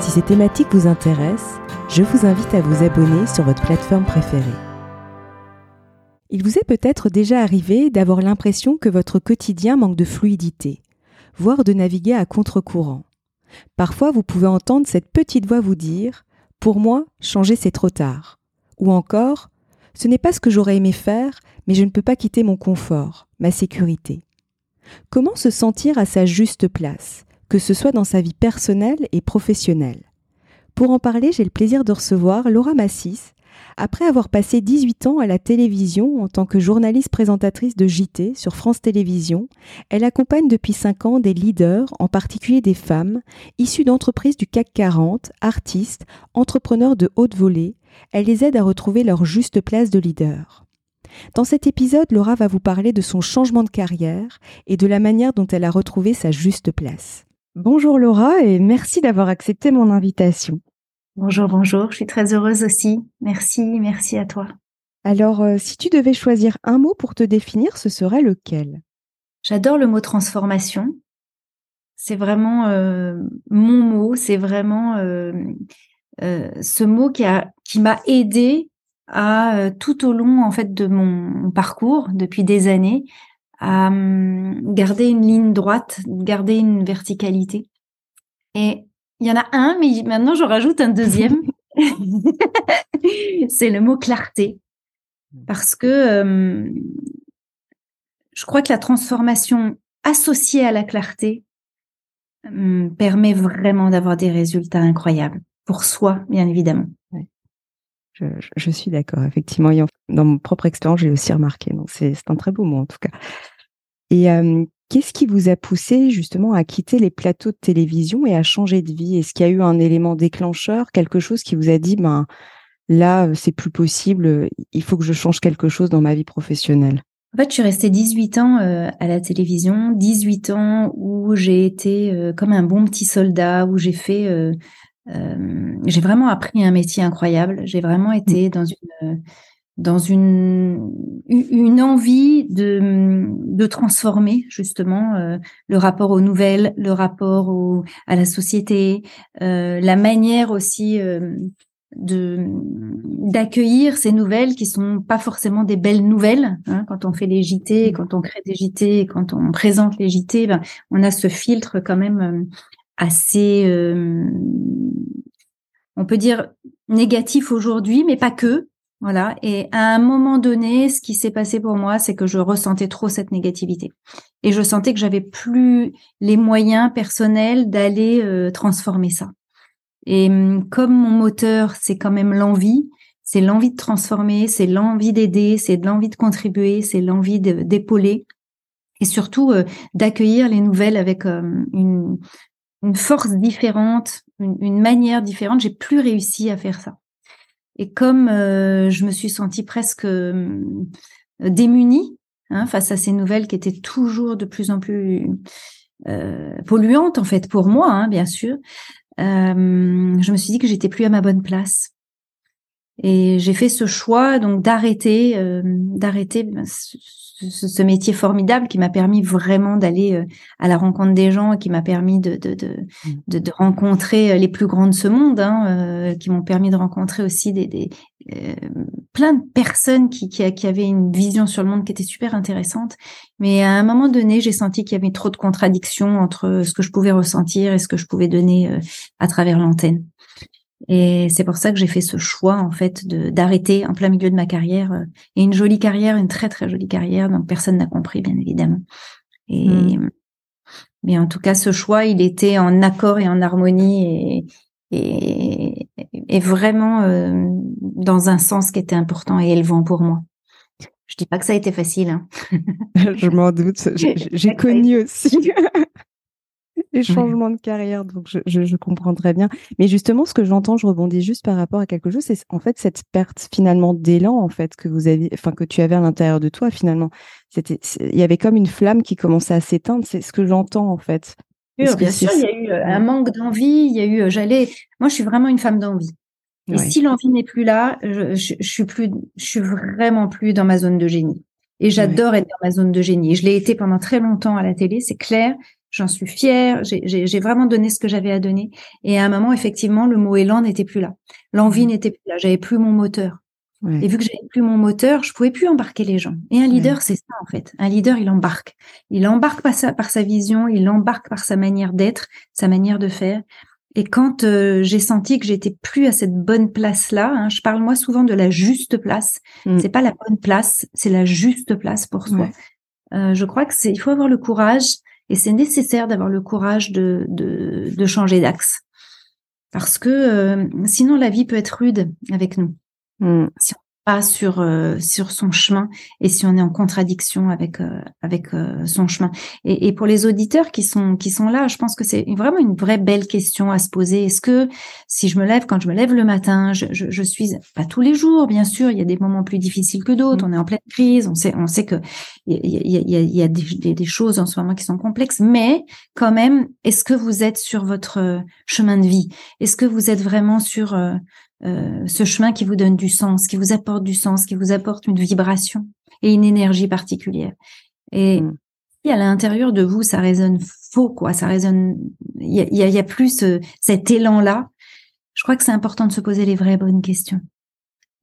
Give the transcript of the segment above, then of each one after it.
Si ces thématiques vous intéressent, je vous invite à vous abonner sur votre plateforme préférée. Il vous est peut-être déjà arrivé d'avoir l'impression que votre quotidien manque de fluidité, voire de naviguer à contre-courant. Parfois, vous pouvez entendre cette petite voix vous dire ⁇ Pour moi, changer c'est trop tard ⁇ ou encore ⁇ Ce n'est pas ce que j'aurais aimé faire, mais je ne peux pas quitter mon confort, ma sécurité. Comment se sentir à sa juste place? Que ce soit dans sa vie personnelle et professionnelle. Pour en parler, j'ai le plaisir de recevoir Laura Massis. Après avoir passé 18 ans à la télévision en tant que journaliste présentatrice de JT sur France Télévisions, elle accompagne depuis 5 ans des leaders, en particulier des femmes, issues d'entreprises du CAC 40, artistes, entrepreneurs de haute volée. Elle les aide à retrouver leur juste place de leader. Dans cet épisode, Laura va vous parler de son changement de carrière et de la manière dont elle a retrouvé sa juste place. Bonjour Laura et merci d'avoir accepté mon invitation. Bonjour, bonjour, je suis très heureuse aussi. Merci, merci à toi. Alors, euh, si tu devais choisir un mot pour te définir, ce serait lequel? J'adore le mot transformation. C'est vraiment euh, mon mot, c'est vraiment euh, ce mot qui a qui m'a aidé à tout au long en fait de mon parcours depuis des années à hum, garder une ligne droite, garder une verticalité. Et il y en a un, mais maintenant je rajoute un deuxième. c'est le mot clarté. Parce que hum, je crois que la transformation associée à la clarté hum, permet vraiment d'avoir des résultats incroyables. Pour soi, bien évidemment. Je, suis d'accord, effectivement. Dans mon propre expérience, j'ai aussi remarqué. C'est un très beau mot, en tout cas. Et qu'est-ce qui vous a poussé justement à quitter les plateaux de télévision et à changer de vie? Est-ce qu'il y a eu un élément déclencheur, quelque chose qui vous a dit, ben là, c'est plus possible, il faut que je change quelque chose dans ma vie professionnelle? En fait, je suis restée 18 ans à la télévision, 18 ans où j'ai été comme un bon petit soldat, où j'ai fait, j'ai vraiment appris un métier incroyable. J'ai vraiment mmh. été dans une dans une, une envie de, de transformer justement euh, le rapport aux nouvelles, le rapport au, à la société, euh, la manière aussi euh, de d'accueillir ces nouvelles qui sont pas forcément des belles nouvelles. Hein, quand on fait les JT, mmh. quand on crée des JT, quand on présente les JT, ben, on a ce filtre quand même assez, on peut dire négatif aujourd'hui, mais pas que. Voilà. Et à un moment donné, ce qui s'est passé pour moi, c'est que je ressentais trop cette négativité. Et je sentais que j'avais plus les moyens personnels d'aller euh, transformer ça. Et hum, comme mon moteur, c'est quand même l'envie, c'est l'envie de transformer, c'est l'envie d'aider, c'est l'envie de contribuer, c'est l'envie d'épauler. Et surtout euh, d'accueillir les nouvelles avec euh, une, une, force différente, une, une manière différente. J'ai plus réussi à faire ça. Et comme euh, je me suis sentie presque euh, démunie hein, face à ces nouvelles qui étaient toujours de plus en plus euh, polluantes en fait pour moi, hein, bien sûr, je me suis dit que j'étais plus à ma bonne place. Et j'ai fait ce choix donc d'arrêter, d'arrêter ben, ce, métier formidable qui m'a permis vraiment d'aller euh, à la rencontre des gens, qui m'a permis de de, de, mmh. de, de, rencontrer euh, les plus grands de ce monde, hein, euh, qui m'ont permis de rencontrer aussi des, des plein de personnes qui, qui, qui, avaient une vision sur le monde qui était super intéressante. Mais à un moment donné, j'ai senti qu'il y avait trop de contradictions entre ce que je pouvais ressentir et ce que je pouvais donner à travers l'antenne. Et c'est pour ça que j'ai fait ce choix en fait d'arrêter en plein milieu de ma carrière euh, et une jolie carrière, une très très jolie carrière. Donc personne n'a compris bien évidemment. Et mmh. mais en tout cas, ce choix, il était en accord et en harmonie et et, et vraiment euh, dans un sens qui était important et élevant pour moi. Je dis pas que ça a été facile. Hein. Je m'en doute. J'ai connu aussi. les changements de carrière, donc je, je, comprends très bien. Mais justement, ce que j'entends, je rebondis juste par rapport à quelque chose, c'est en fait cette perte finalement d'élan en fait que vous avez, enfin que tu avais à l'intérieur de toi finalement. C'était, il y avait comme une flamme qui commençait à s'éteindre. C'est ce que j'entends en fait. bien sûr, il y a eu euh, un manque d'envie. Il y a eu, euh, j'allais, moi, je suis vraiment une femme d'envie. Et si l'envie n'est plus là, je, je, je, suis plus, je suis vraiment plus dans ma zone de génie. Et j'adore être dans ma zone de génie. Je l'ai été pendant très longtemps à la télé, c'est clair. J'en suis fière. J'ai vraiment donné ce que j'avais à donner. Et à un moment, effectivement, le mot élan n'était plus là. L'envie n'était plus là. J'avais plus mon moteur. Et vu que j'avais plus mon moteur, je pouvais plus embarquer les gens. Et un leader, c'est ça en fait. Un leader, il embarque. Il embarque par sa, par sa vision, il embarque par sa manière d'être, sa manière de faire. Et quand euh, j'ai senti que j'étais plus à cette bonne place là, hein, je parle moi souvent de la juste place. Mm. C'est pas la bonne place, c'est la juste place pour soi. Euh, je crois que c'est, il faut avoir le courage et c'est nécessaire d'avoir le courage de de, de changer d'axe parce que euh, sinon la vie peut être rude avec nous. Mm sur euh, sur son chemin et si on est en contradiction avec euh, avec euh, son chemin. Et, et, pour les auditeurs qui sont qui sont là, je pense que c'est vraiment une vraie belle question à se poser. Est-ce que si je me lève quand je me lève le matin, je, je, je suis pas tous les jours, bien sûr, il y a des moments plus difficiles que d'autres. Mmh. On est en pleine crise, on sait on sait que il y a, y a, y a des, des, choses en ce moment qui sont complexes, mais quand même, est-ce que vous êtes sur votre chemin de vie? Est-ce que vous êtes vraiment sur euh, ce chemin qui vous donne du sens, qui vous apporte du sens, qui vous apporte une vibration et une énergie particulière. Et mm. si à l'intérieur de vous, ça résonne faux, quoi, ça résonne, il y a, y a, plus cet élan-là, je crois que c'est important de se poser les vraies bonnes questions.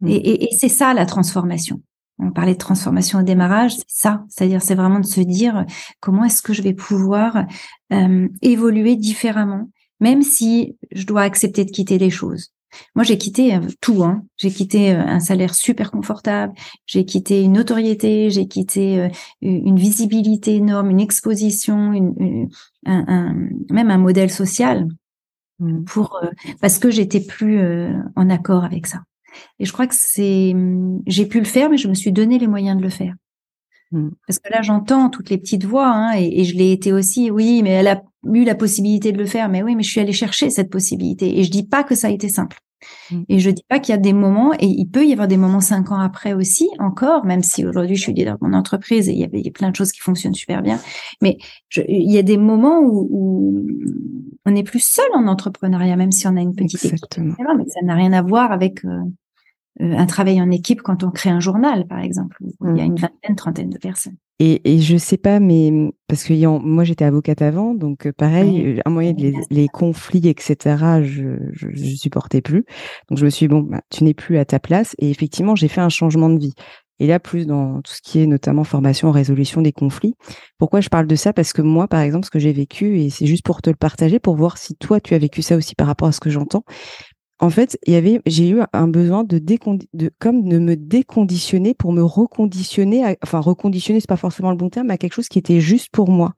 Mm. Et, et, c'est ça la transformation. On parlait de transformation au démarrage, c'est ça, c'est-à-dire c'est vraiment de se dire comment est-ce que je vais pouvoir euh, évoluer différemment, même si je dois accepter de quitter des choses. Moi, j'ai quitté euh, tout. Hein. J'ai quitté euh, un salaire super confortable, j'ai quitté une notoriété, j'ai quitté euh, une visibilité énorme, une exposition, une, un, même un modèle social, mmh. pour parce que j'étais plus en accord avec ça. Et je crois que c'est, j'ai pu le faire, mais je me suis donné les moyens de le faire. Mmh. Parce que là, j'entends toutes les petites voix, hein, et, et, je l'ai été aussi. Oui, mais elle a eu la possibilité de le faire. Mais oui, mais je suis allée chercher cette possibilité. Et je dis pas que ça a été simple. Mm. Et je dis pas qu'il y a des moments, et il peut y avoir des moments cinq ans après aussi, encore, même si aujourd'hui je suis dans mon entreprise et il y avait plein de choses qui fonctionnent super bien. Mais il y a des moments où, on n'est plus seul en entrepreneuriat, même si on a une petite Exactement. équipe. Mais ça n'a rien à voir avec euh, un travail en équipe quand on crée un journal, par exemple, où il y a mm. une vingtaine, trentaine de personnes. Et, et je sais pas, mais parce que moi j'étais avocate avant, donc euh, pareil, euh, un moyen de les, conflits, etc. Je, je, supportais plus. Donc je me suis dit, bon, bah, tu n'es plus à ta place. Et effectivement, j'ai fait un changement de vie. Et là, plus dans tout ce qui est notamment formation, résolution des conflits. Pourquoi je parle de ça? Parce que moi, par exemple, ce que j'ai vécu, et c'est juste pour te le partager, pour voir si toi, tu as vécu ça aussi par rapport à ce que j'entends en fait, il y avait, j'ai eu un besoin de, de comme de me déconditionner pour me reconditionner, enfin reconditionner, c'est pas forcément le bon terme, à quelque chose qui était juste pour moi.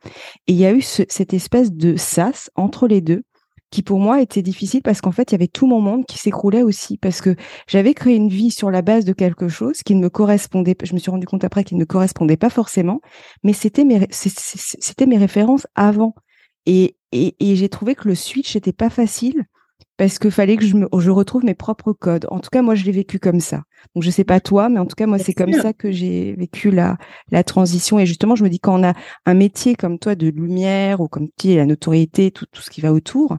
Et il y a eu cette espèce de sas entre les deux qui pour moi était difficile parce qu'en fait, il y avait tout mon monde qui s'écroulait aussi parce que j'avais créé une vie sur la base de quelque chose qui ne me correspondait pas. Je me suis rendu compte après qu'il ne correspondait pas forcément, mais c'était mes, c'était mes références avant. Et, et, et j'ai trouvé que le switch n'était pas facile parce qu'il fallait que je, me, je retrouve mes propres codes. En tout cas, moi, je l'ai vécu comme ça. Donc, je sais pas toi, mais en tout cas, moi, c'est comme ça que j'ai vécu la, la transition. Et justement, je me dis, quand on a un métier comme toi de lumière ou comme tu la notoriété, tout, tout ce qui va autour,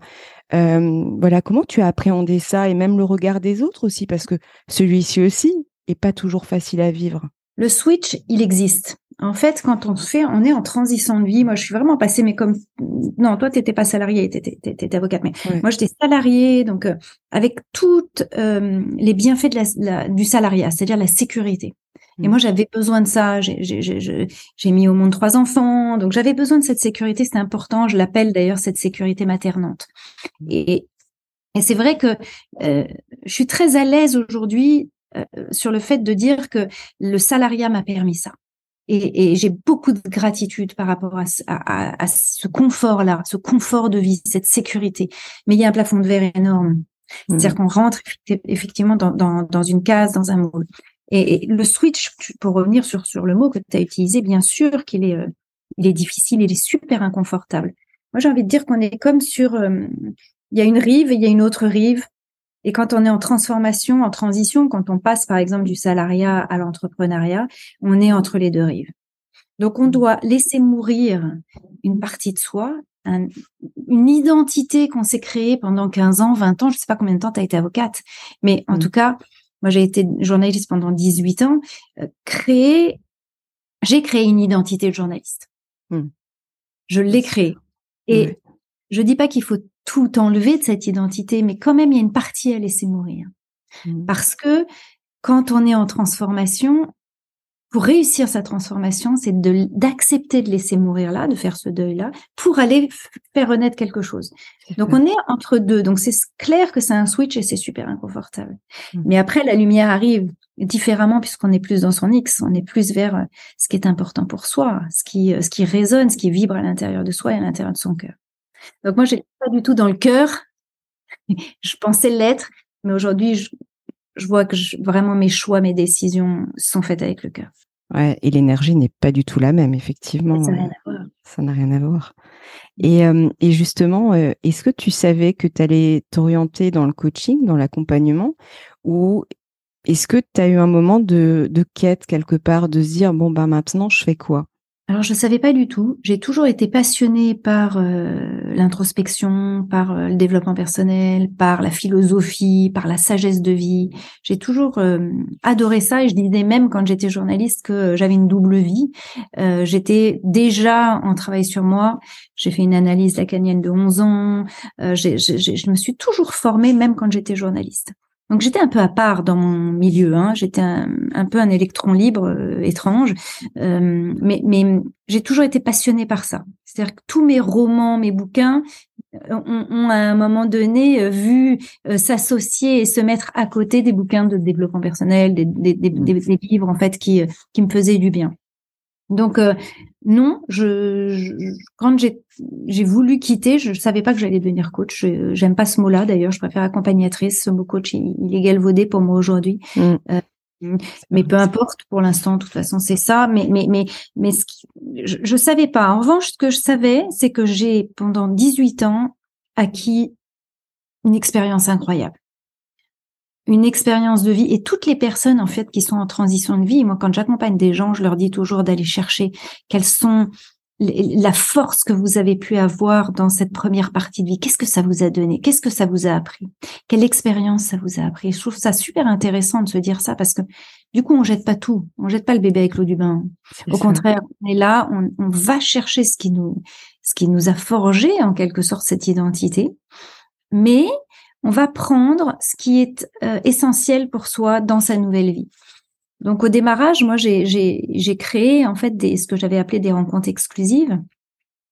euh, voilà, comment tu as appréhendé ça et même le regard des autres aussi, parce que celui-ci aussi est pas toujours facile à vivre. Le switch, il existe. En fait, quand on fait, on est en transition de vie. Moi, je suis vraiment passée, mais comme non, toi, t'étais pas salariée, t'étais, étais avocate, mais moi, j'étais salariée, donc euh, avec toutes euh, les bienfaits de la, du salariat, c'est-à-dire la sécurité. Et mmh. moi, j'avais besoin de ça. J'ai mis au monde trois enfants, donc j'avais besoin de cette sécurité. C'était important. Je l'appelle d'ailleurs cette sécurité maternante. Mmh. Et, et c'est vrai que euh, je suis très à l'aise aujourd'hui euh, sur le fait de dire que le salariat m'a permis ça. Et, et j'ai beaucoup de gratitude par rapport à, à, à ce confort-là, ce confort de vie, cette sécurité. Mais il y a un plafond de verre énorme. C'est-à-dire mmh. qu'on rentre effectivement dans, dans, dans, une case, dans un moule. Et, le switch, pour revenir sur, sur le mot que tu as utilisé, bien sûr qu'il est, euh, il est difficile, il est super inconfortable. moi j'ai envie de dire qu'on est comme sur, euh, il y a une rive et il y a une autre rive. Et quand on est en transformation, en transition, quand on passe par exemple du salariat à l'entrepreneuriat, on est entre les deux rives. Donc on mmh. doit laisser mourir une partie de soi, une identité qu'on s'est créée pendant 15 ans, 20 ans, je sais pas combien de temps tu as été avocate, mais en mmh. tout cas, moi j'ai été journaliste pendant 18 ans, euh, créer, j'ai créé une identité de journaliste. Mmh. Je l'ai créée. Et je dis pas qu'il faut tout enlever de cette identité, mais quand même, il y a une partie à laisser mourir. Mmh. Parce que quand on est en transformation, pour réussir sa transformation, c'est d'accepter de, laisser mourir là, de faire ce deuil-là, pour aller faire renaître quelque chose. Donc on est entre deux. Donc c'est clair que c'est un switch et c'est super inconfortable. Mmh. Mais après, la lumière arrive différemment puisqu'on est plus dans son X, on est plus vers euh, ce qui est important pour soi, ce qui, euh, ce qui résonne, ce qui vibre à l'intérieur de soi et à l'intérieur de son cœur. Donc moi, j'ai pas du tout dans le cœur. je pensais l'être, mais aujourd'hui, je, vois que vraiment mes choix, mes décisions sont faites avec le cœur. Ouais, et l'énergie n'est pas du tout la même, effectivement. Ça n'a rien à voir. Ça n'a rien à voir. Et, euh, et justement, euh, est-ce que tu savais que tu allais t'orienter dans le coaching, dans l'accompagnement, ou est-ce que tu as eu un moment de, de quête quelque part, de se dire, bon, ben maintenant, je fais quoi? Alors je savais pas du tout. J'ai toujours été passionnée par euh, l'introspection, par euh, le développement personnel, par la philosophie, par la sagesse de vie. J'ai toujours euh, adoré ça et je disais même quand j'étais journaliste que j'avais une double vie. j'étais déjà en travail sur moi. J'ai fait une analyse lacanienne de 11 ans. je me suis toujours formée même quand j'étais journaliste. Donc j'étais un peu à part dans mon milieu, hein. j'étais un, peu un électron libre euh, étrange, euh, mais, j'ai toujours été passionnée par ça. C'est-à-dire que tous mes romans, mes bouquins euh, ont, à un moment donné vu s'associer et se mettre à côté des bouquins de développement personnel, des, livres en fait qui me faisaient du bien. Donc euh, non, je, quand j'ai j'ai voulu quitter, je, ne savais pas que j'allais devenir coach. J'aime pas ce mot-là d'ailleurs. Je préfère accompagnace. Ce mot coach, il, est galvaudé pour moi aujourd'hui. Mm. Euh, mais peu importe pour l'instant. De toute façon, c'est ça. Mais mais mais mais ce je, je savais pas. En revanche, ce que je savais, c'est que j'ai pendant 18 ans acquis une expérience incroyable une expérience de vie et toutes les personnes en fait qui sont en transition de vie. Moi, quand j'accompagne des gens, je leur dis toujours d'aller chercher quelles sont la force que vous avez pu avoir dans cette première partie de vie. Qu'est-ce que ça vous a donné? Qu'est-ce que ça vous a appris? Quelle expérience ça vous a appris? Je trouve ça super intéressant de se dire ça parce que du coup, on jette pas tout. On jette pas le bébé avec l'eau du bain. Au contraire, on est là, on, on va chercher ce qui nous, ce qui nous a forgé en quelque sorte cette identité. Mais on va prendre ce qui est euh, essentiel pour soi dans sa nouvelle vie. Donc au démarrage, moi j'ai créé en fait des, ce que j'avais appelé des rencontres exclusives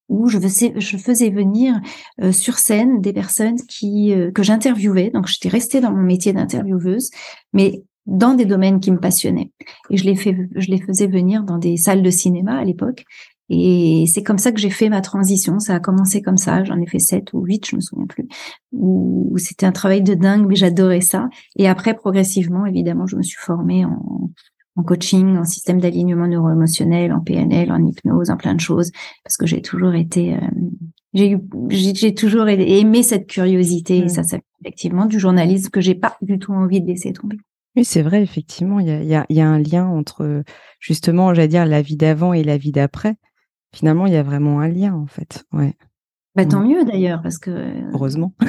où je faisais, venir euh, sur scène des personnes qui euh, que j'interviewais. Donc j'étais restée dans mon métier d'intervieweuse, mais dans des domaines qui me passionnaient. Et je les, je les faisais venir dans des salles de cinéma à l'époque. Et c'est comme ça que j'ai fait ma transition. Ça a commencé comme ça. J'en ai fait sept ou huit, je me souviens plus. Où c'était un travail de dingue, mais j'adorais ça. Et après, progressivement, évidemment, je me suis formée en, en coaching, en système d'alignement neuro-émotionnel, en PNL, en hypnose, en plein de choses, parce que j'ai toujours été, euh, j'ai eu, j'ai toujours aimé cette curiosité. Et mmh. ça, effectivement du journalisme que j'ai pas du tout envie de laisser tomber. Oui, c'est vrai, effectivement, il y a, y, a, y a un lien entre justement, j'allais dire, la vie d'avant et la vie d'après finalement, il y a vraiment un lien, en fait. Ouais. Bah, tant mieux d'ailleurs, parce que. Heureusement.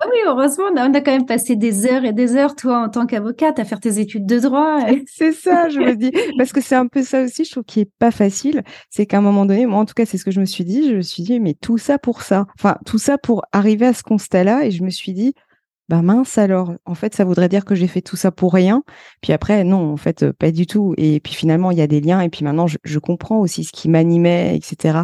Ah oui, heureusement, on a, quand même passé des heures et des heures, toi, en tant qu'avocate, à faire tes études de droit. c'est ça, je me dis. Parce que c'est un peu ça aussi, je trouve, qui est pas facile. C'est qu'à un moment donné, moi, en tout cas, c'est ce que je me suis dit. Je me suis dit, mais tout ça pour ça. Enfin, tout ça pour arriver à ce constat-là. Et je me suis dit, bah mince alors, en fait, ça voudrait dire que j'ai fait tout ça pour rien. Puis après, non, en fait, pas du tout. Et puis finalement, il y a des liens. Et puis maintenant, je, comprends aussi ce qui m'animait, etc.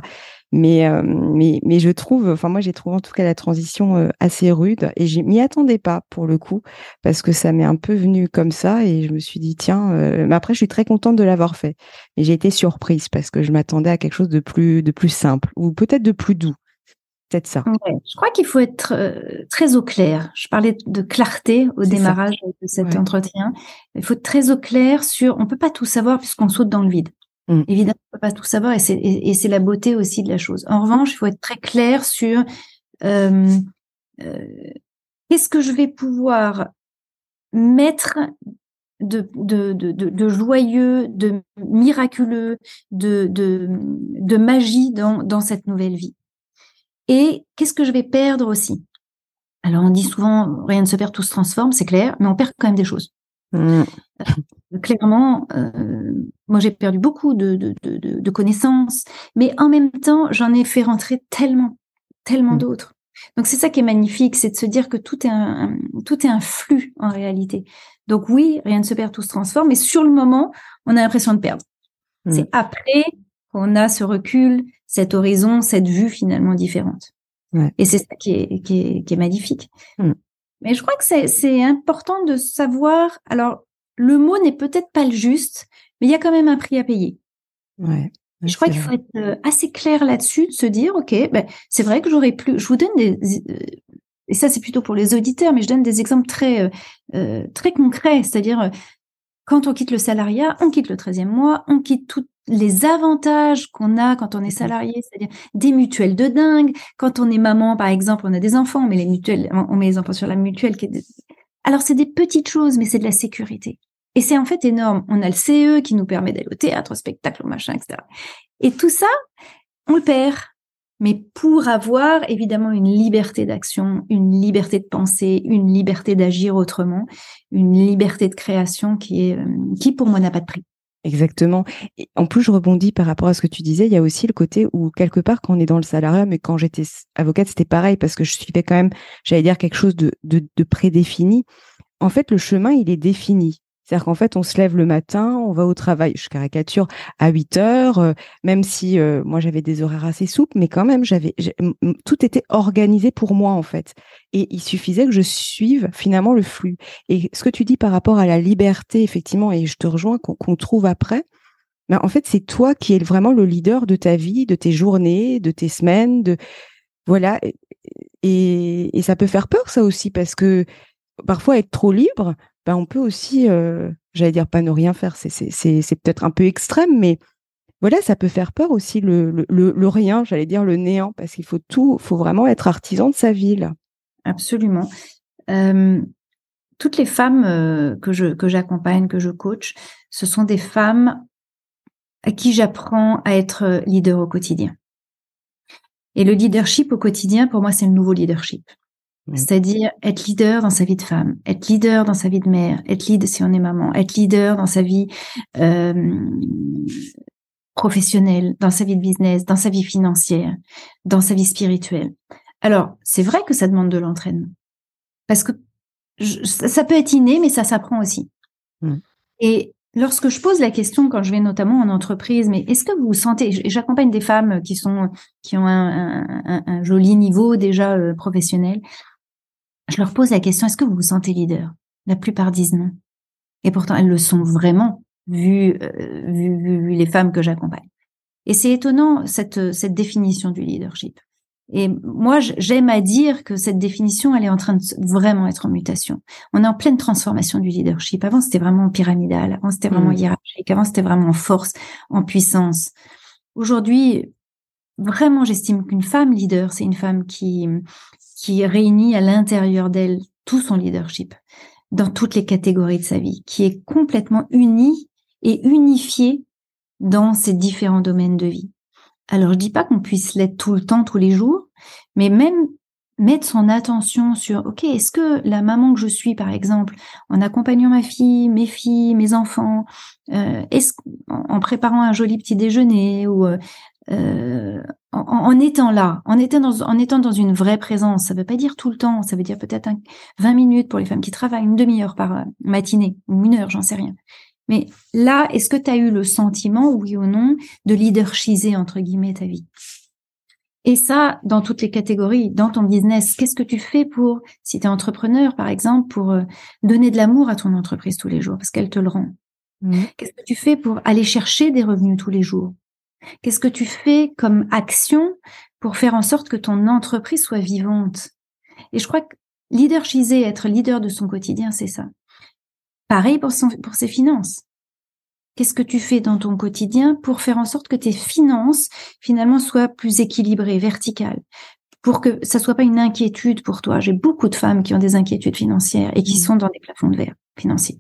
Mais, euh, mais, mais je trouve, enfin moi, j'ai trouvé en tout cas la transition euh, assez rude. Et je m'y attendais pas pour le coup, parce que ça m'est un peu venu comme ça. Et je me suis dit, tiens, euh, mais après, je suis très contente de l'avoir fait. Mais j'ai été surprise parce que je m'attendais à quelque chose de plus, de plus simple ou peut-être de plus doux peut ça. je crois qu'il faut être euh, très au clair. Je parlais de clarté au démarrage de cet entretien. Il faut être très au clair sur. On peut pas tout savoir puisqu'on saute dans le vide. Mm. Évidemment, on peut pas tout savoir et c'est la beauté aussi de la chose. En revanche, il faut être très clair sur euh, euh, qu'est-ce que je vais pouvoir mettre de, de, de, de, joyeux, de miraculeux, de, de, de magie dans, dans cette nouvelle vie. Et qu'est-ce que je vais perdre aussi? Alors on dit souvent rien ne se perd, tout se transforme, c'est clair, mais on perd quand même des choses. Mm. Euh, clairement, euh, moi j'ai perdu beaucoup de, de, de, de, connaissances, mais en même temps j'en ai fait rentrer tellement, tellement mm. d'autres. Donc c'est ça qui est magnifique, c'est de se dire que tout est un, tout est un flux en réalité. Donc oui, rien ne se perd, tout se transforme, mais sur le moment, on a l'impression de perdre. C'est après qu'on a ce recul, cet horizon, cette vue finalement différente. Et c'est ça qui est, qui est, qui est magnifique. Mm. Mais je crois que c'est important de savoir. Alors, le mot n'est peut-être pas le juste, mais il y a quand même un prix à payer. Ouais. Je crois qu'il faut être euh, assez clair là-dessus, de se dire, ok, ben, c'est vrai que j'aurais plus. Je vous donne des, euh, et ça c'est plutôt pour les auditeurs, mais je donne des exemples très euh, très concrets, c'est-à-dire quand on quitte le salariat, on quitte le 13e mois, on quitte tous les avantages qu'on a quand on est salarié, c'est-à-dire des mutuelles de dingue. Quand on est maman, par exemple, on a des enfants, on met les mutuelles, on met les enfants sur la mutuelle. Qui est... Alors c'est des petites choses, mais c'est de la sécurité. Et c'est en fait énorme. On a le CE qui nous permet d'aller au théâtre, au spectacle, au machin, etc. Et tout ça, on le perd. Mais pour avoir évidemment une liberté d'action, une liberté de penser, une liberté d'agir autrement, une liberté de création qui est, euh, qui pour moi n'a pas de prix. Exactement. En plus, je rebondis par rapport à ce que tu disais. Il y a aussi le côté où quelque part, quand on est dans le salariat, mais quand j'étais avocate, c'était pareil parce que je suivais quand même, j'allais dire quelque chose de, de prédéfini. En fait, le chemin, il est défini. C'est-à-dire qu'en fait, on se lève le matin, on va au travail, je caricature, à 8 heures, euh, même si euh, moi j'avais des horaires assez souples, mais quand même, j'avais tout était organisé pour moi en fait. Et il suffisait que je suive finalement le flux. Et ce que tu dis par rapport à la liberté, effectivement, et je te rejoins, qu'on trouve après, ben, en fait, c'est toi qui es vraiment le leader de ta vie, de tes journées, de tes semaines, de voilà. Et, et ça peut faire peur, ça aussi, parce que parfois être trop libre, ben, on peut aussi, euh, j'allais dire pas ne rien faire, c'est peut-être un peu extrême, mais voilà, ça peut faire peur aussi le, le, rien, j'allais dire le néant, parce qu'il faut tout, faut vraiment être artisan de sa ville. Absolument. toutes les femmes euh, que je que j'accompagne, que je coach, ce sont des femmes à qui j'apprends à être leader au quotidien. Et le leadership au quotidien, pour moi, c'est le nouveau leadership. C'est-à-dire être leader dans sa vie de femme, être leader dans sa vie de mère, être leader si on est maman, être leader dans sa vie euh, professionnelle, dans sa vie de business, dans sa vie financière, dans sa vie spirituelle. Alors, c'est vrai que ça demande de l'entraînement. Parce que ça peut être inné, mais ça s'apprend aussi. Mm. Et lorsque je pose la question, quand je vais notamment en entreprise, mais est-ce que vous sentez, j'accompagne des femmes qui sont, qui ont un, joli niveau déjà euh, professionnel, je leur pose la question, est-ce que vous vous sentez leader? La plupart disent non. Et pourtant, elles le sont vraiment, vu, euh, vu, les femmes que j'accompagne. Et c'est étonnant, cette, cette définition du leadership. Et moi, j'aime à dire que cette définition, elle est en train de vraiment être en mutation. On est en pleine transformation du leadership. Avant, c'était vraiment pyramidal. Avant, c'était vraiment mmh. hiérarchique. Avant, c'était vraiment en force, en puissance. Aujourd'hui, vraiment, j'estime qu'une femme leader, c'est une femme qui, qui réunit à l'intérieur d'elle tout son leadership dans toutes les catégories de sa vie, qui est complètement unie et unifiée dans ces différents domaines de vie. Alors, je dis pas qu'on puisse l'être tout le temps, tous les jours, mais même mettre son attention sur, OK, est-ce que la maman que je suis, par exemple, en accompagnant ma fille, mes filles, mes enfants, euh, est-ce en préparant un joli petit déjeuner ou euh, euh, en, étant là, en étant, dans, en étant dans une vraie présence, ça ne veut pas dire tout le temps, ça veut dire peut-être 20 minutes pour les femmes qui travaillent, une demi-heure par euh, matinée, ou une heure, j'en sais rien. Mais là, est-ce que tu as eu le sentiment, oui ou non, de leadershiser, entre guillemets, ta vie? Et ça, dans toutes les catégories, dans ton business, qu'est-ce que tu fais pour, si tu es entrepreneur, par exemple, pour euh, donner de l'amour à ton entreprise tous les jours, parce qu'elle te le rend? Mmh. Qu'est-ce que tu fais pour aller chercher des revenus tous les jours? Qu'est-ce que tu fais comme action pour faire en sorte que ton entreprise soit vivante? Et je crois que leadershiser, être leader de son quotidien, c'est ça. Pareil pour, son, pour ses finances. Qu'est-ce que tu fais dans ton quotidien pour faire en sorte que tes finances finalement soient plus équilibrées, verticales, pour que ça soit pas une inquiétude pour toi. J'ai beaucoup de femmes qui ont des inquiétudes financières et qui mmh. sont dans des plafonds de verre financiers.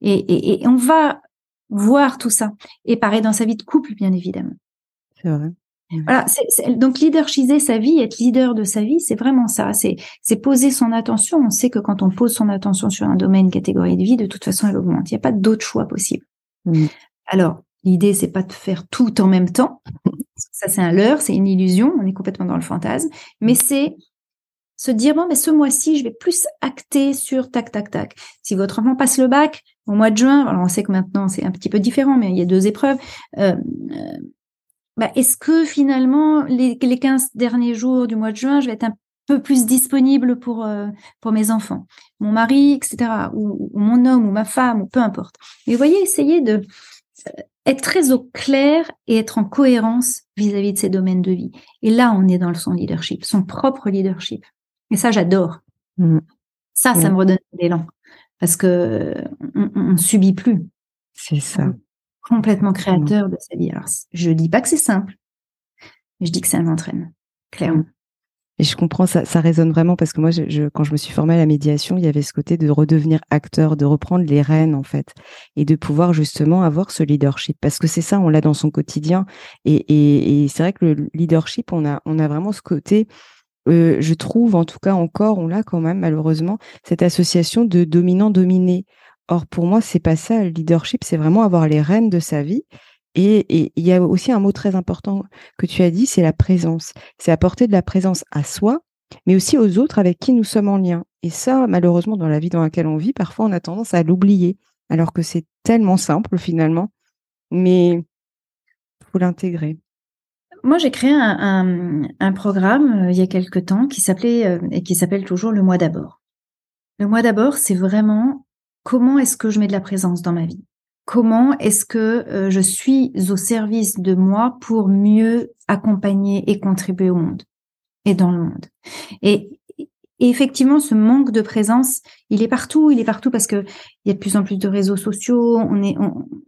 Et, et, on va voir tout ça. Et pareil dans sa vie de couple, bien évidemment. C'est vrai. Voilà, donc leadershiser sa vie, être leader de sa vie, c'est vraiment ça. C'est, c'est poser son attention. On sait que quand on pose son attention sur un domaine, catégorie de vie, de toute façon, elle augmente. Il n'y a pas d'autre choix possible. Mmh. Alors, l'idée, c'est pas de faire tout en même temps. Ça, c'est un leurre, c'est une illusion. On est complètement dans le fantasme. Mais c'est se dire bon mais ce mois-ci je vais plus acter sur tac tac tac. Si votre enfant passe le bac au mois de juin, alors on sait que maintenant c'est un petit peu différent, mais il y a deux épreuves. Euh, euh, bah, est-ce que finalement les, les 15 derniers jours du mois de juin, je vais être un peu plus disponible pour euh, pour mes enfants, mon mari, etc. Ou, mon homme ou ma femme ou peu importe. Mais vous voyez, essayez de être très au clair et être en cohérence vis-à-vis -vis de ces domaines de vie. Et là, on est dans son leadership, son propre leadership. Et ça, j'adore. Mm. Ça, ça me redonne l'élan. Parce que on, on subit plus. C'est ça. complètement créateur de sa vie. Alors, je dis pas que c'est simple, mais je dis que ça m'entraîne, clairement. Et je comprends, ça, ça résonne vraiment parce que moi, je, quand je me suis formée à la médiation, il y avait ce côté de redevenir acteur, de reprendre les rênes en fait, et de pouvoir justement avoir ce leadership. Parce que c'est ça, on l'a dans son quotidien. Et, et, et c'est vrai que le leadership, on a, on a vraiment ce côté euh, je trouve, en tout cas encore, on l'a quand même malheureusement, cette association de dominant-dominé. Or, pour moi, c'est pas ça. Le leadership, c'est vraiment avoir les rênes de sa vie. Et il y a aussi un mot très important que tu as dit, c'est la présence. C'est apporter de la présence à soi, mais aussi aux autres avec qui nous sommes en lien. Et ça, malheureusement, dans la vie dans laquelle on vit, parfois on a tendance à l'oublier, alors que c'est tellement simple finalement. Mais faut l'intégrer. Moi, j'ai créé un, programme euh, il y a quelque temps qui s'appelait euh, et qui s'appelle toujours le mois d'abord. Le mois d'abord, c'est vraiment comment est-ce que je mets de la présence dans ma vie? Comment est-ce que euh, je suis au service de moi pour mieux accompagner et contribuer au monde et dans le monde? Et et effectivement, ce manque de présence, il est partout. Il est partout parce que il y a de plus en plus de réseaux sociaux. On est,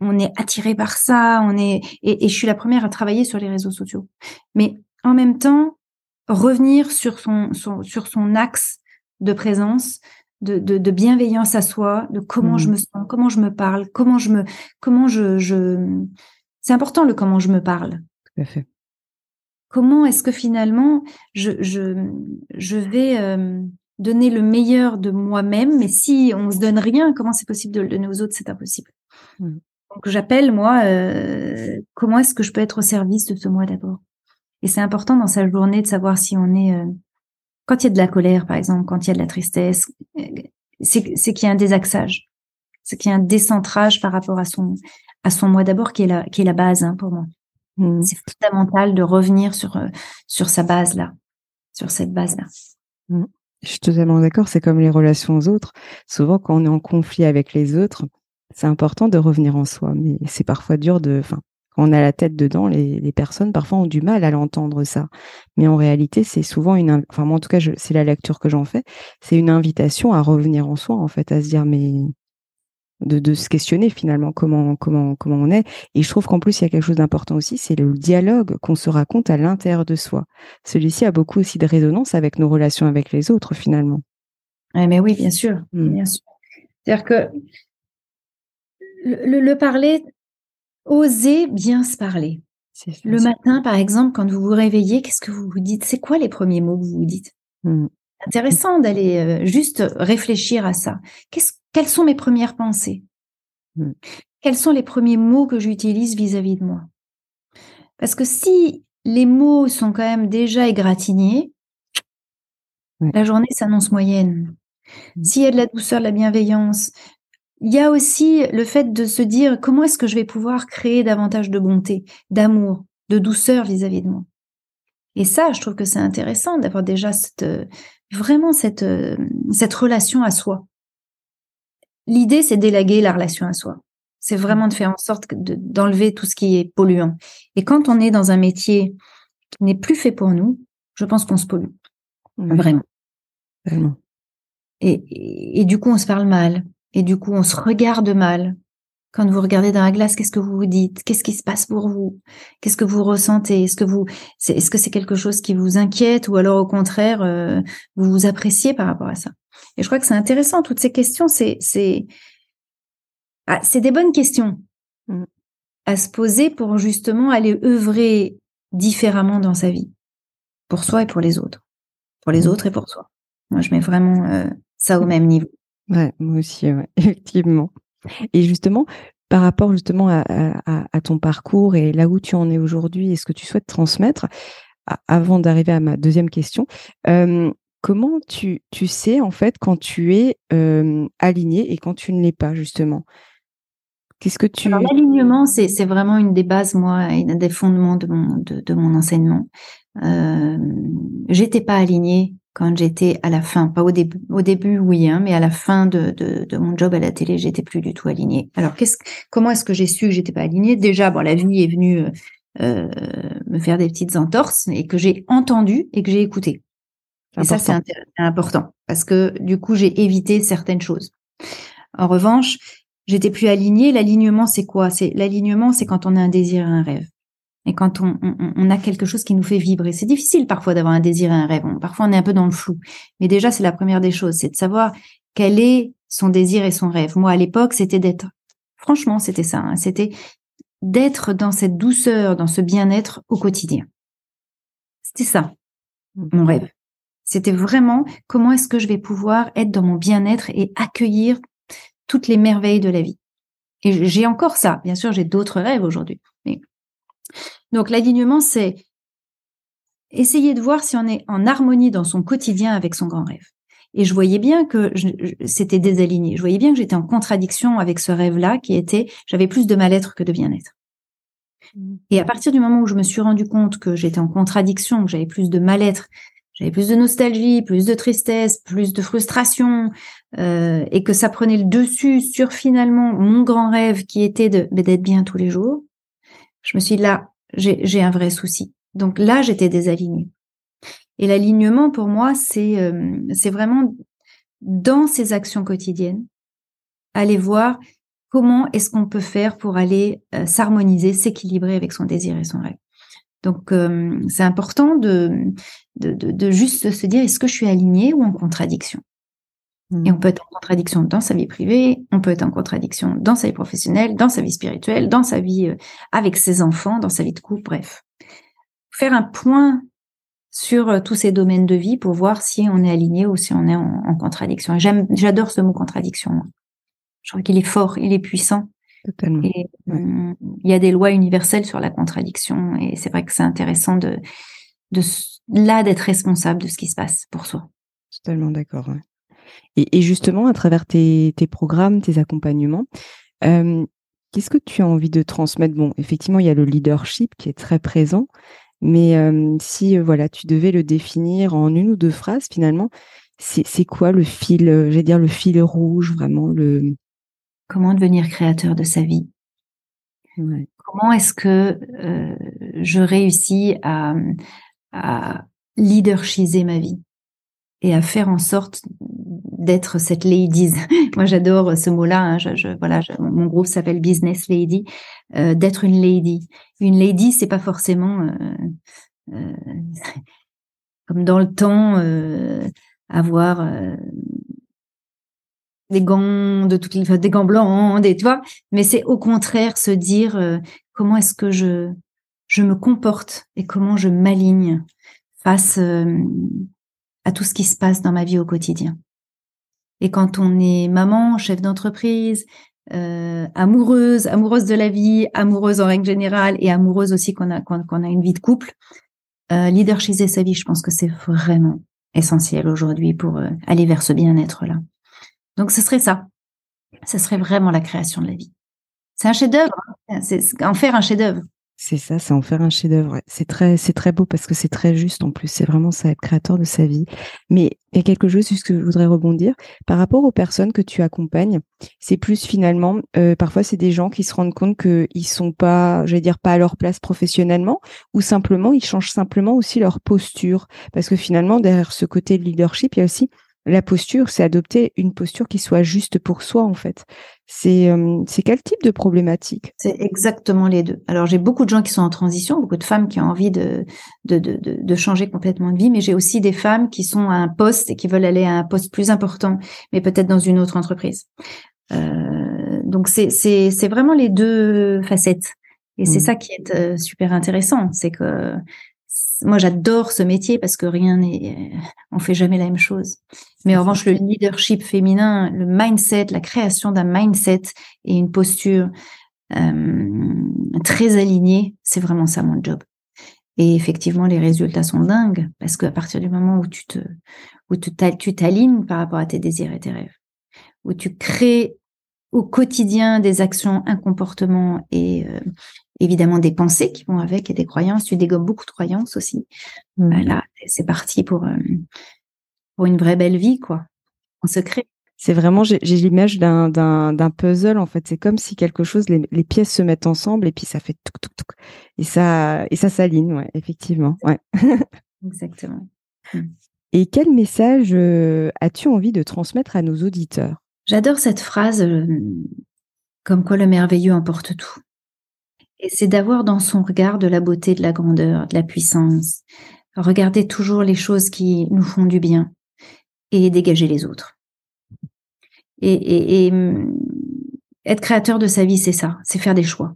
on, est attiré par ça. On est, et, je suis la première à travailler sur les réseaux sociaux. Mais en même temps, revenir sur son, sur son axe de présence, de, de, bienveillance à soi, de comment je mmh. me sens, comment je me parle, comment je me, comment je, je... c'est important le comment je me parle. Tout à fait. Comment est-ce que finalement je, je, je vais euh, donner le meilleur de moi-même, mais si on se donne rien, comment c'est possible de le donner aux autres? C'est impossible. Mmh. Donc j'appelle moi, euh, comment est-ce que je peux être au service de ce moi d'abord? Et c'est important dans sa journée de savoir si on est euh, quand il y a de la colère, par exemple, quand il y a de la tristesse, c'est qu'il y a un désaxage, c'est qu'il y a un décentrage par rapport à son à son moi d'abord qui est la qui est la base hein, pour moi. Mmh. C'est fondamental de revenir sur, euh, sur sa base là, sur cette base là. Mmh. Je suis totalement d'accord. C'est comme les relations aux autres. Souvent, quand on est en conflit avec les autres, c'est important de revenir en soi, mais c'est parfois dur de, enfin, quand on a la tête dedans, les, les personnes parfois ont du mal à l'entendre ça. Mais en réalité, c'est souvent une, enfin, moi, en tout cas, c'est la lecture que j'en fais. C'est une invitation à revenir en soi, en fait, à se dire, mais de, se questionner finalement comment comment comment on est. Et je trouve qu'en plus il y a quelque chose d'important aussi, c'est le dialogue qu'on se raconte à l'intérieur de soi. Celui-ci a beaucoup aussi de résonance avec nos relations avec les autres finalement. mais oui, bien sûr, mmh. bien sûr. C'est-à-dire que le, parler, oser bien se parler. Le matin, par exemple, quand vous vous réveillez, qu'est-ce que vous vous dites? C'est quoi les premiers mots que vous vous dites? Mmh. Intéressant d'aller euh, juste réfléchir à ça. Quelles sont mes premières pensées? Mmh. Quels sont les premiers mots que j'utilise vis-à-vis de moi? Parce que si les mots sont quand même déjà égratignés, la journée s'annonce moyenne. Mmh. S'il y a de la douceur, de la bienveillance, il y a aussi le fait de se dire comment est-ce que je vais pouvoir créer davantage de bonté, d'amour, de douceur vis-à-vis de moi. Et ça, je trouve que c'est intéressant d'avoir déjà cette, vraiment cette, cette relation à soi. L'idée, c'est d'élaguer la relation à soi. C'est vraiment de faire en sorte d'enlever tout ce qui est polluant. Et quand on est dans un métier qui n'est plus fait pour nous, je pense qu'on se pollue. Vraiment. Vraiment. Et, et, du coup, on se parle mal. Et du coup, on se regarde mal. Quand vous regardez dans la glace, qu'est-ce que vous vous dites? Qu'est-ce qui se passe pour vous? Qu'est-ce que vous ressentez? Est-ce que vous, c'est, est-ce que c'est quelque chose qui vous inquiète ou alors au contraire euh, vous vous appréciez par rapport à ça? Et je crois que c'est intéressant toutes ces questions. C'est, c'est, ah, c'est des bonnes questions mmh. à se poser pour justement aller œuvrer différemment dans sa vie, pour soi et pour les autres, pour les mmh. autres et pour soi. Moi, je mets vraiment euh, ça au même niveau. Ouais, moi aussi, effectivement. Et justement, par rapport justement à, ton parcours et là où tu en es aujourd'hui et ce que tu souhaites transmettre, avant d'arriver à ma deuxième question, comment tu, sais en fait quand tu es aligné et quand tu ne l'es pas justement? Qu'est-ce que tu L'alignement, c'est, vraiment une des bases, moi, un des fondements de mon, de, de mon enseignement. Euh, j'étais pas alignée quand j'étais à la fin, pas au début, au début oui, hein, mais à la fin de, de, de, mon job à la télé, j'étais plus du tout alignée. Alors qu'est-ce, comment est-ce que j'ai su que j'étais pas alignée? Déjà, bon, la vie est venue euh, euh, me faire des petites entorses et que j'ai entendu et que j'ai écouté. Et ça, c'est important parce que du coup, j'ai évité certaines choses. En revanche, j'étais plus alignée. L'alignement, c'est quoi? C'est l'alignement, c'est quand on a un désir et un rêve. Et quand on, on, a quelque chose qui nous fait vibrer, c'est difficile parfois d'avoir un désir et un rêve. parfois, on est un peu dans le flou. Mais déjà, c'est la première des choses, c'est de savoir quel est son désir et son rêve. Moi, à l'époque, c'était d'être, franchement, c'était ça. Hein, c'était d'être dans cette douceur, dans ce bien-être au quotidien. C'était ça, mmh. mon rêve. C'était vraiment comment est-ce que je vais pouvoir être dans mon bien-être et accueillir toutes les merveilles de la vie. Et j'ai encore ça. Bien sûr, j'ai d'autres rêves aujourd'hui. Donc l'alignement, c'est essayer de voir si on est en harmonie dans son quotidien avec son grand rêve. Et je voyais bien que c'était désaligné. Je voyais bien que j'étais en contradiction avec ce rêve-là qui était, j'avais plus de mal-être que de bien-être. Mmh. Et à partir du moment où je me suis rendu compte que j'étais en contradiction, que j'avais plus de mal-être, j'avais plus de nostalgie, plus de tristesse, plus de frustration, euh, et que ça prenait le dessus sur finalement mon grand rêve qui était de d'être bien tous les jours, je me suis dit là, j'ai un vrai souci. Donc là, j'étais désalignée. Et l'alignement, pour moi, c'est euh, vraiment dans ses actions quotidiennes, aller voir comment est-ce qu'on peut faire pour aller euh, s'harmoniser, s'équilibrer avec son désir et son rêve. Donc, euh, c'est important de, de, de, de, juste se dire, est-ce que je suis alignée ou en contradiction? Et on mmh. peut être en contradiction dans sa vie privée, on peut être en contradiction dans sa vie professionnelle, dans sa vie spirituelle, dans sa vie euh, avec ses enfants, dans sa vie de couple, bref. Faire un point sur euh, tous ces domaines de vie pour voir si on est aligné ou si on est en, contradiction. J'aime, j'adore ce mot contradiction. Je crois qu'il est fort, il est puissant. Totalement. Et hum, il y a des lois universelles sur la contradiction et c'est vrai que c'est intéressant de, de là d'être responsable de ce qui se passe pour soi. Totalement d'accord. Ouais. Et, justement, à travers tes, programmes, tes accompagnements, qu'est-ce que tu as envie de transmettre? Bon, effectivement, il y a le leadership qui est très présent, mais si voilà, tu devais le définir en une ou deux phrases, finalement, c'est quoi le fil, j'allais dire le fil rouge, vraiment le. Comment devenir créateur de sa vie? Comment est-ce que je réussis à, à leadershiser ma vie et à faire en sorte d'être cette ladies. Moi, j'adore ce mot-là. Hein. Voilà, mon groupe s'appelle Business Lady. Euh, d'être une lady. Une lady, c'est pas forcément euh, euh, comme dans le temps avoir des gants de toutes les, des gants blancs, des, tu vois. Mais c'est au contraire se dire comment est-ce que je je me comporte et comment je m'aligne face à tout ce qui se passe dans ma vie au quotidien. Et quand on est maman, chef d'entreprise, euh, amoureuse, amoureuse de la vie, amoureuse en règle générale et amoureuse aussi qu'on a a une vie de couple, euh, leadershiser sa vie, je pense que c'est vraiment essentiel aujourd'hui pour euh, aller vers ce bien-être là. Donc ce serait ça. Ce serait vraiment la création de la vie. C'est un chef-d'œuvre. Hein. C'est en faire un chef-d'œuvre. C'est ça, c'est en faire un chef-d'œuvre. C'est très, c'est très beau parce que c'est très juste en plus. C'est vraiment ça, être créateur de sa vie. Mais il y a quelque chose juste que je voudrais rebondir par rapport aux personnes que tu accompagnes. C'est plus finalement, euh, parfois c'est des gens qui se rendent compte qu'ils sont pas, je vais dire pas à leur place professionnellement, ou simplement ils changent simplement aussi leur posture parce que finalement derrière ce côté de leadership, il y a aussi la posture, c'est adopter une posture qui soit juste pour soi, en fait. C'est euh, c'est quel type de problématique? C'est exactement les deux. Alors, j'ai beaucoup de gens qui sont en transition, beaucoup de femmes qui ont envie de, de, de, de changer complètement de vie, mais j'ai aussi des femmes qui sont à un poste et qui veulent aller à un poste plus important, mais peut-être dans une autre entreprise. Euh, donc, c'est vraiment les deux facettes. Et c'est mmh. ça qui est euh, super intéressant, c'est que moi j'adore ce métier parce que rien n'est, on fait jamais la même chose. Mais en revanche, le leadership féminin, le mindset, la création d'un mindset et une posture euh, très alignée, c'est vraiment ça mon job. Et effectivement, les résultats sont dingues parce qu'à partir du moment où tu te, où tu t'alignes par rapport à tes désirs et tes rêves, où tu crées au quotidien des actions, un comportement et euh, évidemment des pensées qui vont avec et des croyances. Tu dégommes beaucoup de croyances aussi. Mmh. Voilà, c'est parti pour, euh, pour une vraie belle vie, quoi, en secret. C'est vraiment, j'ai l'image d'un puzzle, en fait. C'est comme si quelque chose, les, pièces se mettent ensemble et puis ça fait tout, tout, tout. Et ça, et ça s'aligne, ouais, effectivement. Ouais. Exactement. Mmh. Et quel message euh, as-tu envie de transmettre à nos auditeurs? J'adore cette phrase euh, comme quoi le merveilleux emporte tout. Et c'est d'avoir dans son regard de la beauté, de la grandeur, de la puissance. Regarder toujours les choses qui nous font du bien et dégager les autres. Et, hum, être créateur de sa vie, c'est ça, c'est faire des choix.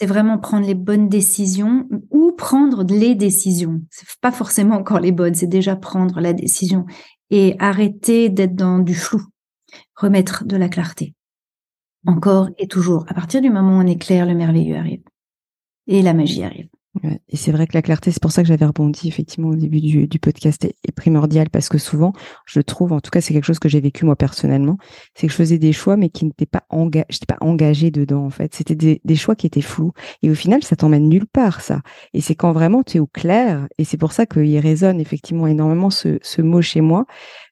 C'est vraiment prendre les bonnes décisions ou prendre les décisions. C'est pas forcément encore les bonnes, c'est déjà prendre la décision et arrêter d'être dans du flou, remettre de la clarté encore et toujours. À partir du moment où on est clair, le merveilleux arrive. Et la magie arrive. Et c'est vrai que la clarté, c'est pour ça que j'avais rebondi effectivement au début du, podcast, est, primordial parce que souvent, je trouve, en tout cas, c'est quelque chose que j'ai vécu moi personnellement, c'est que je faisais des choix mais qui n'étaient pas engagés, j'étais pas dedans en fait. C'était des, des, choix qui étaient flous et au final, ça t'emmène nulle part ça. Et c'est quand vraiment tu es au clair et c'est pour ça qu'il résonne effectivement énormément ce, ce mot chez moi.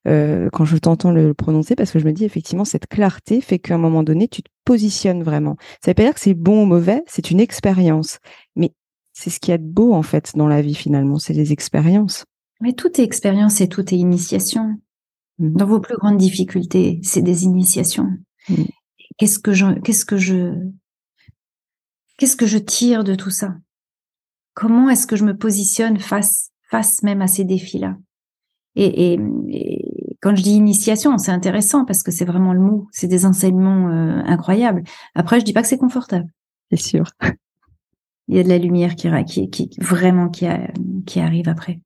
Euh, quand je t'entends le prononcer, parce que je me dis effectivement cette clarté fait qu'à un moment donné, tu te positionnes vraiment. Ça veut pas dire que c'est bon ou mauvais, c'est une expérience. Mais c'est ce qui est beau en fait dans la vie finalement, c'est les expériences. Mais tout est expérience et tout est initiation. Mmh. Dans vos plus grandes difficultés, c'est des initiations. Mmh. Qu'est-ce que je, qu'est-ce que je, qu'est-ce que je tire de tout ça? Comment est-ce que je me positionne face, face même à ces défis-là? Et, quand je dis initiation, c'est intéressant parce que c'est vraiment le mot. C'est des enseignements euh, incroyables. Après, je dis pas que c'est confortable. C'est sûr. Il y a de la lumière qui, qui, qui vraiment qui, qui arrive après.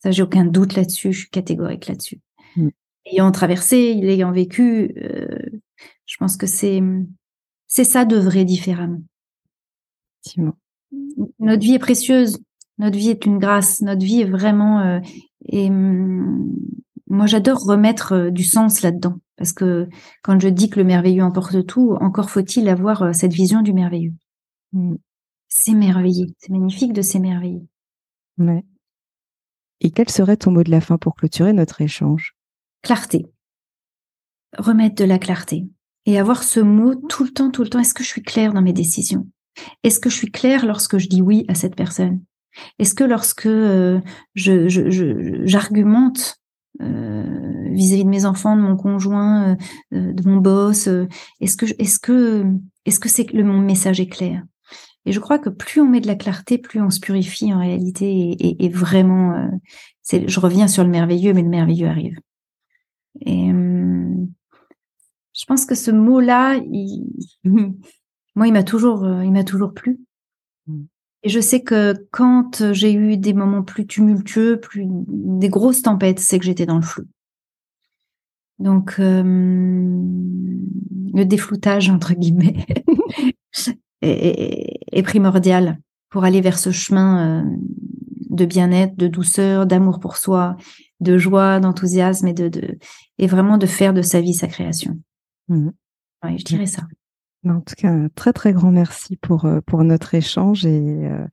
Ça, j'ai aucun doute là-dessus. Je suis catégorique là-dessus. Mm. Ayant traversé, ayant vécu, euh, je pense que c'est c'est ça de vrai différemment. Notre vie est précieuse. Notre vie est une grâce. Notre vie est vraiment euh, et hum, moi, j'adore remettre euh, du sens là-dedans, parce que quand je dis que le merveilleux emporte tout, encore faut-il avoir cette vision du merveilleux. Mmh. S'émerveiller, c'est magnifique de s'émerveiller. Ouais. Et quel serait ton mot de la fin pour clôturer notre échange? Clarté. Remettre de la clarté. Et avoir ce mot tout le temps, tout le temps. Est-ce que je suis claire dans mes décisions? Est-ce que je suis claire lorsque je dis oui à cette personne? Est-ce que lorsque euh, je, j'argumente euh, vis-à-vis de mes enfants, de mon conjoint, euh, euh, de mon boss Est-ce que est-ce que est-ce que c'est que le mon message est clair? Et je crois que plus on met de la clarté, plus on se purifie en réalité et, vraiment. c'est, je reviens sur le merveilleux, mais le merveilleux arrive. Et je pense que ce mot-là, moi, il m'a toujours, il m'a toujours plu. Mmh. Et je sais que quand j'ai eu des moments plus tumultueux, plus des grosses tempêtes, c'est que j'étais dans le flou. Donc euh, le défloutage entre guillemets est, primordial pour aller vers ce chemin euh, de bien-être, de douceur, d'amour pour soi, de joie, d'enthousiasme et de, et vraiment de faire de sa vie sa création. Mmh. je dirais ça. En tout cas, un très très grand merci pour, euh, pour notre échange et, euh,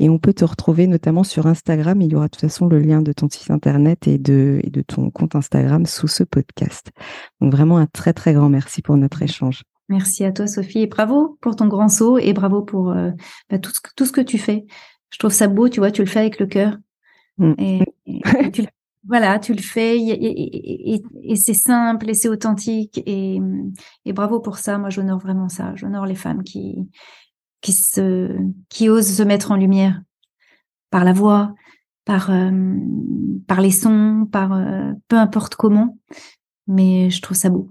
et on peut te retrouver notamment sur Instagram. Il y aura de toute façon le lien de ton site internet et de, et de ton compte Instagram sous ce podcast. Donc vraiment un très très grand merci pour notre échange. Merci à toi Sophie et bravo pour ton grand saut et bravo pour euh, bah, tout, ce que, tout ce que tu fais. Je trouve ça beau, tu vois, tu le fais avec le cœur. Mm. Et, voilà, tu le fais et, c'est simple et c'est authentique et, bravo pour ça. Moi, j'honore vraiment ça. J'honore les femmes qui qui se qui osent se mettre en lumière par la voix, par euh, par les sons, par euh, peu importe comment. Mais je trouve ça beau.